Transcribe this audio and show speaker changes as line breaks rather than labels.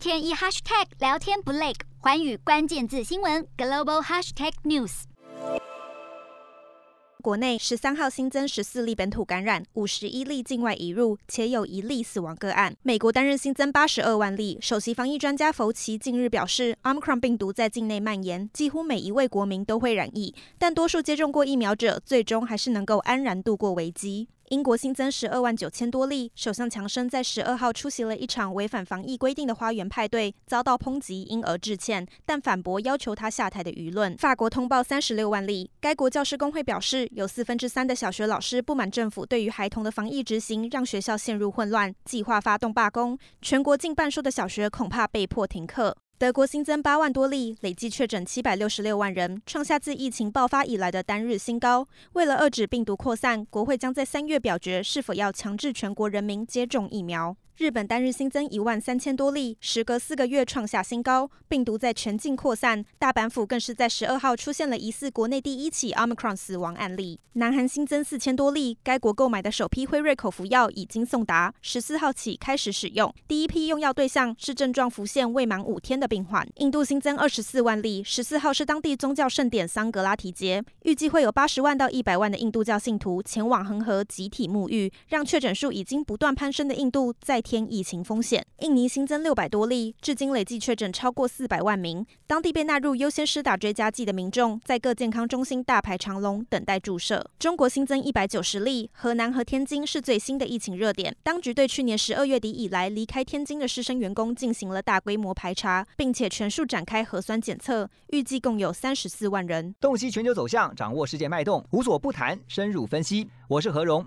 天一 hashtag 聊天不累，寰宇关键字新闻 global hashtag news。
国内十三号新增十四例本土感染，五十一例境外移入，且有一例死亡个案。美国单日新增八十二万例。首席防疫专家弗奇近日表示，Omicron 病毒在境内蔓延，几乎每一位国民都会染疫，但多数接种过疫苗者，最终还是能够安然度过危机。英国新增十二万九千多例，首相强生在十二号出席了一场违反防疫规定的花园派对，遭到抨击，因而致歉，但反驳要求他下台的舆论。法国通报三十六万例，该国教师工会表示，有四分之三的小学老师不满政府对于孩童的防疫执行，让学校陷入混乱，计划发动罢工，全国近半数的小学恐怕被迫停课。德国新增八万多例，累计确诊七百六十六万人，创下自疫情爆发以来的单日新高。为了遏止病毒扩散，国会将在三月表决是否要强制全国人民接种疫苗。日本单日新增一万三千多例，时隔四个月创下新高，病毒在全境扩散。大阪府更是在十二号出现了疑似国内第一起 Omicron 死亡案例。南韩新增四千多例，该国购买的首批辉瑞口服药已经送达，十四号起开始使用。第一批用药对象是症状浮现未满五天的病患。印度新增二十四万例，十四号是当地宗教盛典桑格拉提节，预计会有八十万到一百万的印度教信徒前往恒河集体沐浴，让确诊数已经不断攀升的印度再添疫情风险。印尼新增六百多例，至今累计确诊超过四百万名。当地被纳入优先施打追加剂的民众，在各健康中心大排长龙等待注射。中国新增一百九十例，河南和天津是最新的疫情热点。当局对去年十二月底以来离开天津的师生员工进行了大规模排查，并且全数展开核酸检测，预计共有三十四万人。
洞悉全球走向，掌握世界脉动，无所不谈，深入分析。我是何荣。